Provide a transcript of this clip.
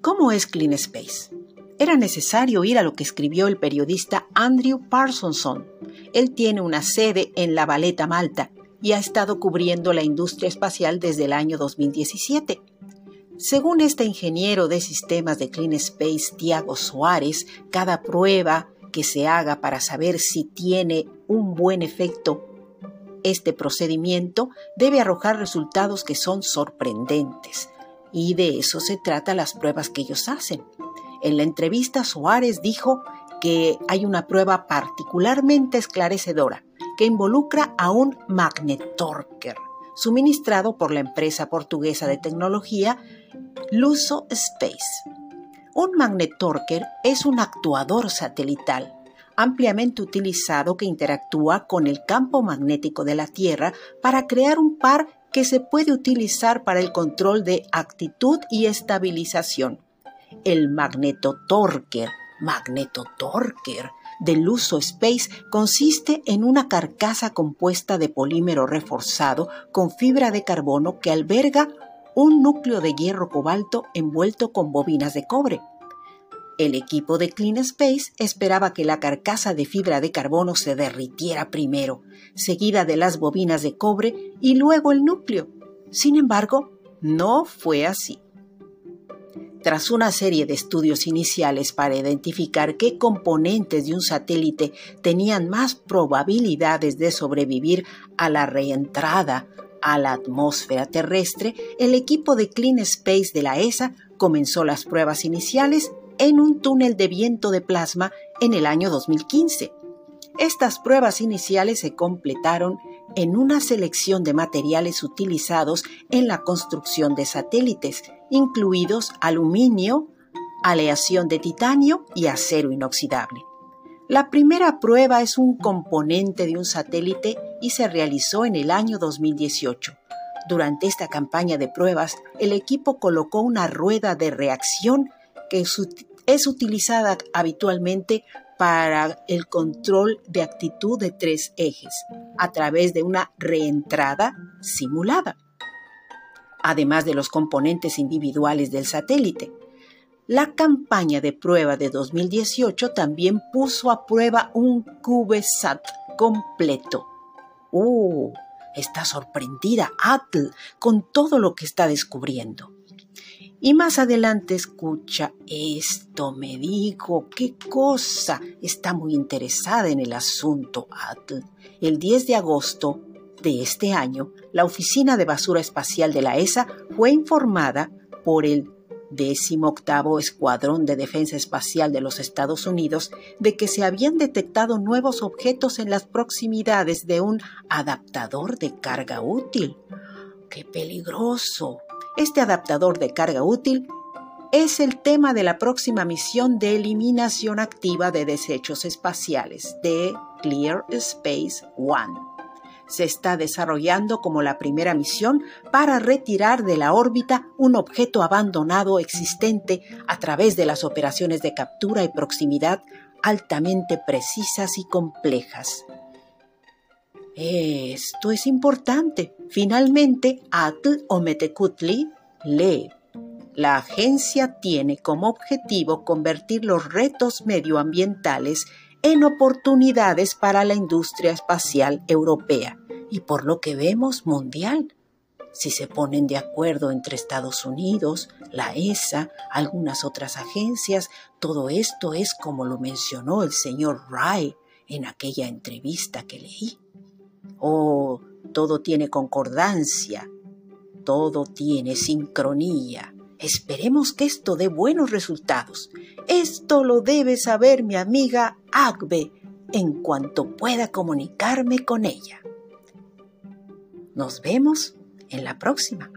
¿Cómo es Clean Space? Era necesario ir a lo que escribió el periodista Andrew Parsonson. Él tiene una sede en La Valeta, Malta, y ha estado cubriendo la industria espacial desde el año 2017. Según este ingeniero de sistemas de Clean Space, Tiago Suárez, cada prueba que se haga para saber si tiene un buen efecto este procedimiento debe arrojar resultados que son sorprendentes. Y de eso se trata las pruebas que ellos hacen. En la entrevista Suárez dijo que hay una prueba particularmente esclarecedora que involucra a un magnetorquer suministrado por la empresa portuguesa de tecnología Luso Space. Un magnetorquer es un actuador satelital ampliamente utilizado que interactúa con el campo magnético de la Tierra para crear un par que se puede utilizar para el control de actitud y estabilización. El magnetotorquer, magnetotorquer del uso Space consiste en una carcasa compuesta de polímero reforzado con fibra de carbono que alberga un núcleo de hierro cobalto envuelto con bobinas de cobre. El equipo de Clean Space esperaba que la carcasa de fibra de carbono se derritiera primero, seguida de las bobinas de cobre y luego el núcleo. Sin embargo, no fue así. Tras una serie de estudios iniciales para identificar qué componentes de un satélite tenían más probabilidades de sobrevivir a la reentrada a la atmósfera terrestre, el equipo de Clean Space de la ESA comenzó las pruebas iniciales en un túnel de viento de plasma en el año 2015. Estas pruebas iniciales se completaron en una selección de materiales utilizados en la construcción de satélites, incluidos aluminio, aleación de titanio y acero inoxidable. La primera prueba es un componente de un satélite y se realizó en el año 2018. Durante esta campaña de pruebas, el equipo colocó una rueda de reacción que es utilizada habitualmente para el control de actitud de tres ejes a través de una reentrada simulada, además de los componentes individuales del satélite. La campaña de prueba de 2018 también puso a prueba un CubeSat completo. ¡Uh! Está sorprendida Atl con todo lo que está descubriendo. Y más adelante escucha, esto me dijo, qué cosa, está muy interesada en el asunto, Atl. El 10 de agosto de este año, la Oficina de Basura Espacial de la ESA fue informada por el 18 Escuadrón de Defensa Espacial de los Estados Unidos de que se habían detectado nuevos objetos en las proximidades de un adaptador de carga útil. ¡Qué peligroso! Este adaptador de carga útil es el tema de la próxima misión de eliminación activa de desechos espaciales de Clear Space One. Se está desarrollando como la primera misión para retirar de la órbita un objeto abandonado existente a través de las operaciones de captura y proximidad altamente precisas y complejas. Esto es importante. Finalmente, Atl Ometekutli lee. La agencia tiene como objetivo convertir los retos medioambientales en oportunidades para la industria espacial europea y por lo que vemos mundial. Si se ponen de acuerdo entre Estados Unidos, la ESA, algunas otras agencias, todo esto es como lo mencionó el señor Ray en aquella entrevista que leí. Oh, todo tiene concordancia, todo tiene sincronía. Esperemos que esto dé buenos resultados. Esto lo debe saber mi amiga Agbe en cuanto pueda comunicarme con ella. Nos vemos en la próxima.